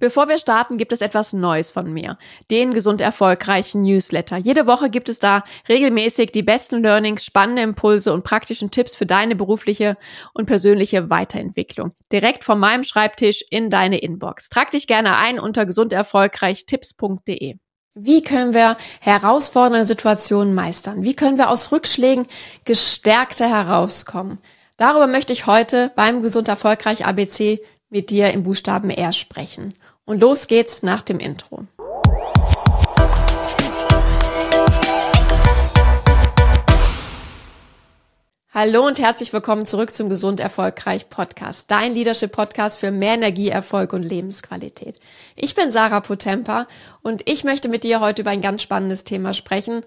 Bevor wir starten, gibt es etwas Neues von mir. Den gesund erfolgreichen Newsletter. Jede Woche gibt es da regelmäßig die besten Learnings, spannende Impulse und praktischen Tipps für deine berufliche und persönliche Weiterentwicklung. Direkt von meinem Schreibtisch in deine Inbox. Trag dich gerne ein unter gesunderfolgreichtipps.de. Wie können wir herausfordernde Situationen meistern? Wie können wir aus Rückschlägen gestärkter herauskommen? Darüber möchte ich heute beim Gesund Erfolgreich ABC mit dir im Buchstaben R sprechen. Und los geht's nach dem Intro. Hallo und herzlich willkommen zurück zum Gesund Erfolgreich Podcast, dein Leadership Podcast für mehr Energie, Erfolg und Lebensqualität. Ich bin Sarah Potempa und ich möchte mit dir heute über ein ganz spannendes Thema sprechen,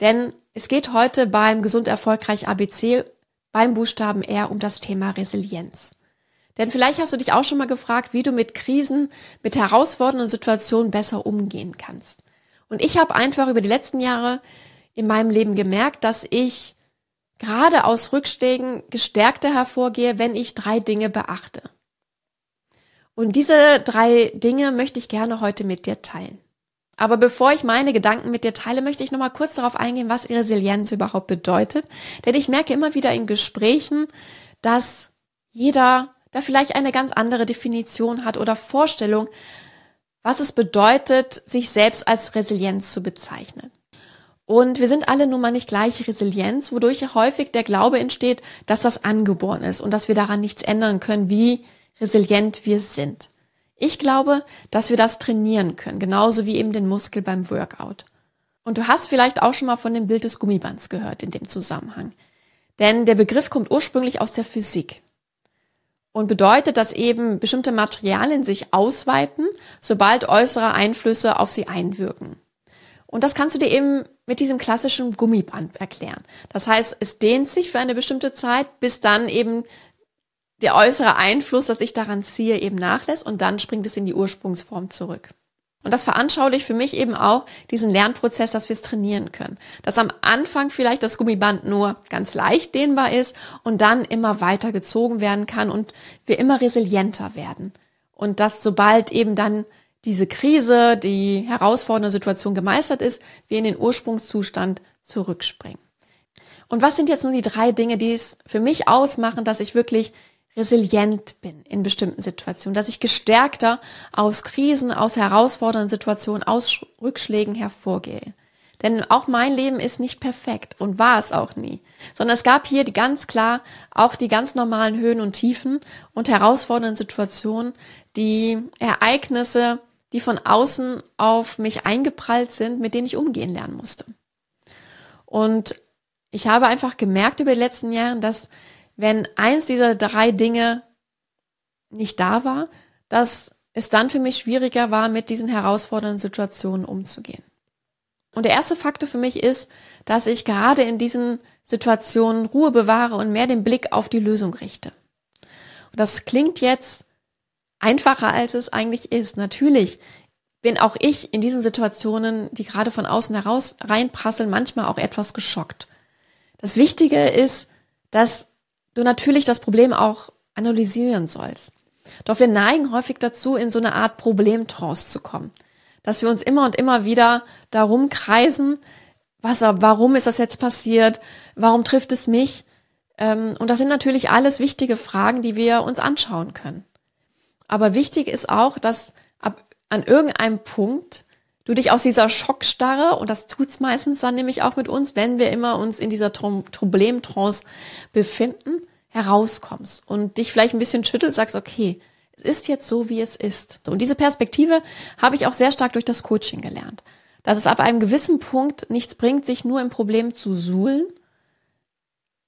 denn es geht heute beim Gesund Erfolgreich ABC beim Buchstaben R um das Thema Resilienz. Denn vielleicht hast du dich auch schon mal gefragt, wie du mit Krisen, mit herausfordernden Situationen besser umgehen kannst. Und ich habe einfach über die letzten Jahre in meinem Leben gemerkt, dass ich gerade aus Rückschlägen gestärkter hervorgehe, wenn ich drei Dinge beachte. Und diese drei Dinge möchte ich gerne heute mit dir teilen. Aber bevor ich meine Gedanken mit dir teile, möchte ich nochmal kurz darauf eingehen, was Resilienz überhaupt bedeutet. Denn ich merke immer wieder in Gesprächen, dass jeder da vielleicht eine ganz andere Definition hat oder Vorstellung, was es bedeutet, sich selbst als Resilienz zu bezeichnen. Und wir sind alle nun mal nicht gleich Resilienz, wodurch häufig der Glaube entsteht, dass das angeboren ist und dass wir daran nichts ändern können, wie resilient wir sind. Ich glaube, dass wir das trainieren können, genauso wie eben den Muskel beim Workout. Und du hast vielleicht auch schon mal von dem Bild des Gummibands gehört in dem Zusammenhang. Denn der Begriff kommt ursprünglich aus der Physik und bedeutet, dass eben bestimmte Materialien sich ausweiten, sobald äußere Einflüsse auf sie einwirken. Und das kannst du dir eben mit diesem klassischen Gummiband erklären. Das heißt, es dehnt sich für eine bestimmte Zeit, bis dann eben der äußere Einfluss, dass ich daran ziehe, eben nachlässt und dann springt es in die Ursprungsform zurück. Und das veranschaulicht für mich eben auch diesen Lernprozess, dass wir es trainieren können. Dass am Anfang vielleicht das Gummiband nur ganz leicht dehnbar ist und dann immer weiter gezogen werden kann und wir immer resilienter werden. Und dass sobald eben dann diese Krise, die herausfordernde Situation gemeistert ist, wir in den Ursprungszustand zurückspringen. Und was sind jetzt nun die drei Dinge, die es für mich ausmachen, dass ich wirklich resilient bin in bestimmten Situationen, dass ich gestärkter aus Krisen, aus herausfordernden Situationen, aus Rückschlägen hervorgehe. Denn auch mein Leben ist nicht perfekt und war es auch nie, sondern es gab hier die ganz klar auch die ganz normalen Höhen und Tiefen und herausfordernden Situationen, die Ereignisse, die von außen auf mich eingeprallt sind, mit denen ich umgehen lernen musste. Und ich habe einfach gemerkt über die letzten Jahre, dass wenn eins dieser drei Dinge nicht da war, dass es dann für mich schwieriger war, mit diesen herausfordernden Situationen umzugehen. Und der erste Faktor für mich ist, dass ich gerade in diesen Situationen Ruhe bewahre und mehr den Blick auf die Lösung richte. Und das klingt jetzt einfacher, als es eigentlich ist. Natürlich bin auch ich in diesen Situationen, die gerade von außen heraus reinprasseln, manchmal auch etwas geschockt. Das Wichtige ist, dass du natürlich das Problem auch analysieren sollst. Doch wir neigen häufig dazu, in so eine Art Problemtrance zu kommen. Dass wir uns immer und immer wieder darum kreisen, was, warum ist das jetzt passiert? Warum trifft es mich? Ähm, und das sind natürlich alles wichtige Fragen, die wir uns anschauen können. Aber wichtig ist auch, dass ab, an irgendeinem Punkt du dich aus dieser Schockstarre, und das tut's meistens dann nämlich auch mit uns, wenn wir immer uns in dieser Problemtrance befinden, herauskommst und dich vielleicht ein bisschen schüttelst, sagst, okay, es ist jetzt so, wie es ist. Und diese Perspektive habe ich auch sehr stark durch das Coaching gelernt. Dass es ab einem gewissen Punkt nichts bringt, sich nur im Problem zu suhlen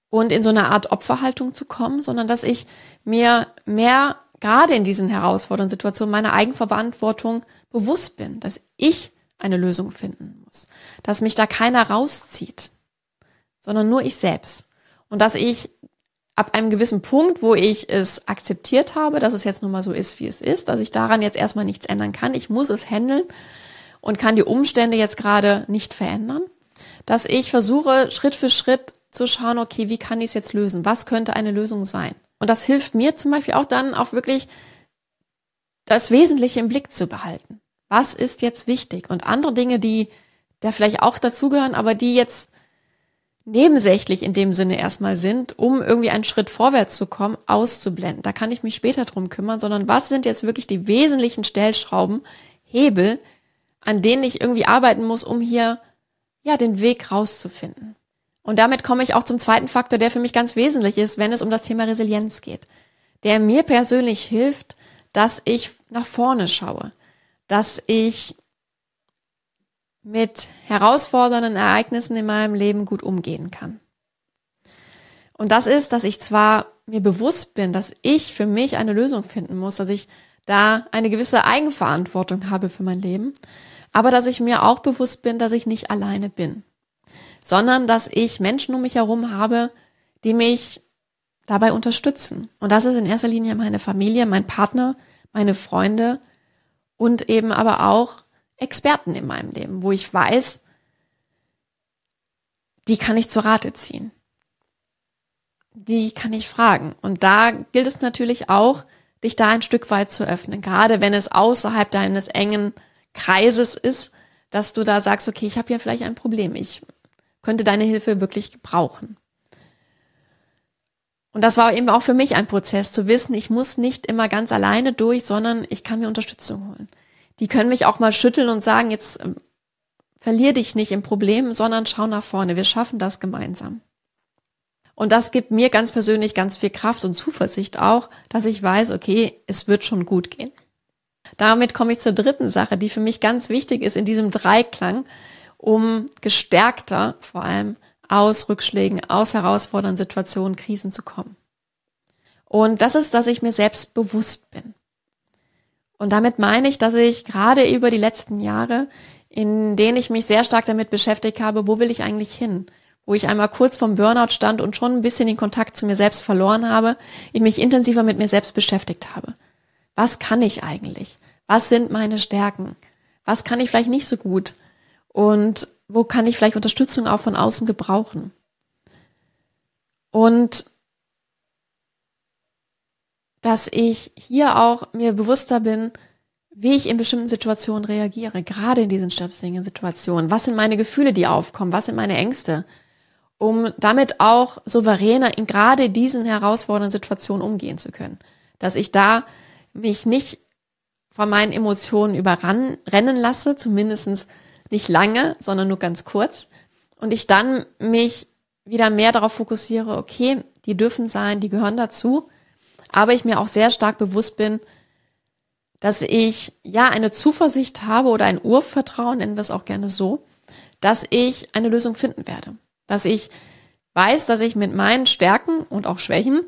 und in so eine Art Opferhaltung zu kommen, sondern dass ich mir mehr gerade in diesen herausfordernden Situationen meiner Eigenverantwortung bewusst bin, dass ich eine Lösung finden muss, dass mich da keiner rauszieht, sondern nur ich selbst. Und dass ich ab einem gewissen Punkt, wo ich es akzeptiert habe, dass es jetzt nun mal so ist, wie es ist, dass ich daran jetzt erstmal nichts ändern kann, ich muss es handeln und kann die Umstände jetzt gerade nicht verändern, dass ich versuche, Schritt für Schritt zu schauen, okay, wie kann ich es jetzt lösen? Was könnte eine Lösung sein? Und das hilft mir zum Beispiel auch dann auch wirklich das Wesentliche im Blick zu behalten. Was ist jetzt wichtig? Und andere Dinge, die da vielleicht auch dazugehören, aber die jetzt nebensächlich in dem Sinne erstmal sind, um irgendwie einen Schritt vorwärts zu kommen, auszublenden. Da kann ich mich später drum kümmern, sondern was sind jetzt wirklich die wesentlichen Stellschrauben, Hebel, an denen ich irgendwie arbeiten muss, um hier ja den Weg rauszufinden. Und damit komme ich auch zum zweiten Faktor, der für mich ganz wesentlich ist, wenn es um das Thema Resilienz geht, der mir persönlich hilft, dass ich nach vorne schaue, dass ich mit herausfordernden Ereignissen in meinem Leben gut umgehen kann. Und das ist, dass ich zwar mir bewusst bin, dass ich für mich eine Lösung finden muss, dass ich da eine gewisse Eigenverantwortung habe für mein Leben, aber dass ich mir auch bewusst bin, dass ich nicht alleine bin, sondern dass ich Menschen um mich herum habe, die mich dabei unterstützen. Und das ist in erster Linie meine Familie, mein Partner, meine Freunde und eben aber auch Experten in meinem Leben, wo ich weiß, die kann ich zur Rate ziehen. Die kann ich fragen. Und da gilt es natürlich auch, dich da ein Stück weit zu öffnen. Gerade wenn es außerhalb deines engen Kreises ist, dass du da sagst, okay, ich habe hier vielleicht ein Problem. Ich könnte deine Hilfe wirklich gebrauchen. Und das war eben auch für mich ein Prozess zu wissen, ich muss nicht immer ganz alleine durch, sondern ich kann mir Unterstützung holen die können mich auch mal schütteln und sagen, jetzt ähm, verlier dich nicht im Problem, sondern schau nach vorne. Wir schaffen das gemeinsam. Und das gibt mir ganz persönlich ganz viel Kraft und Zuversicht auch, dass ich weiß, okay, es wird schon gut gehen. Damit komme ich zur dritten Sache, die für mich ganz wichtig ist in diesem Dreiklang, um gestärkter vor allem aus Rückschlägen, aus herausfordernden Situationen, Krisen zu kommen. Und das ist, dass ich mir selbst bewusst bin. Und damit meine ich, dass ich gerade über die letzten Jahre, in denen ich mich sehr stark damit beschäftigt habe, wo will ich eigentlich hin? Wo ich einmal kurz vom Burnout stand und schon ein bisschen den Kontakt zu mir selbst verloren habe, ich mich intensiver mit mir selbst beschäftigt habe. Was kann ich eigentlich? Was sind meine Stärken? Was kann ich vielleicht nicht so gut? Und wo kann ich vielleicht Unterstützung auch von außen gebrauchen? Und dass ich hier auch mir bewusster bin, wie ich in bestimmten Situationen reagiere, gerade in diesen stressigen Situationen. Was sind meine Gefühle, die aufkommen? Was sind meine Ängste? Um damit auch souveräner in gerade diesen herausfordernden Situationen umgehen zu können. Dass ich da mich nicht von meinen Emotionen überrennen lasse, zumindest nicht lange, sondern nur ganz kurz. Und ich dann mich wieder mehr darauf fokussiere, okay, die dürfen sein, die gehören dazu aber ich mir auch sehr stark bewusst bin, dass ich ja eine Zuversicht habe oder ein Urvertrauen, nennen wir es auch gerne so, dass ich eine Lösung finden werde. Dass ich weiß, dass ich mit meinen Stärken und auch Schwächen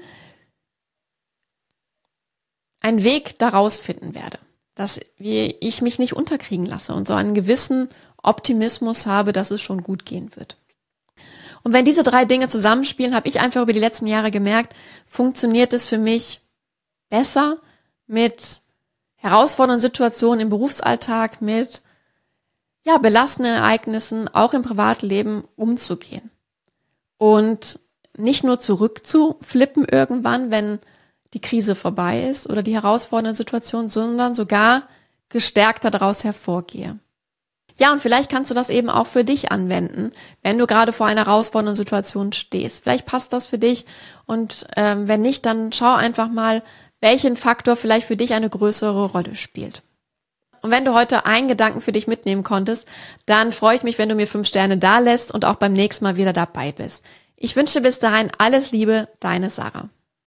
einen Weg daraus finden werde. Dass ich mich nicht unterkriegen lasse und so einen gewissen Optimismus habe, dass es schon gut gehen wird. Und wenn diese drei Dinge zusammenspielen, habe ich einfach über die letzten Jahre gemerkt, funktioniert es für mich besser mit herausfordernden Situationen im Berufsalltag, mit ja, belastenden Ereignissen auch im Privatleben umzugehen. Und nicht nur zurückzuflippen irgendwann, wenn die Krise vorbei ist oder die herausfordernde Situation, sondern sogar gestärkter daraus hervorgehe. Ja, und vielleicht kannst du das eben auch für dich anwenden, wenn du gerade vor einer herausfordernden Situation stehst. Vielleicht passt das für dich und ähm, wenn nicht, dann schau einfach mal, welchen Faktor vielleicht für dich eine größere Rolle spielt. Und wenn du heute einen Gedanken für dich mitnehmen konntest, dann freue ich mich, wenn du mir fünf Sterne da lässt und auch beim nächsten Mal wieder dabei bist. Ich wünsche bis dahin alles Liebe, deine Sarah.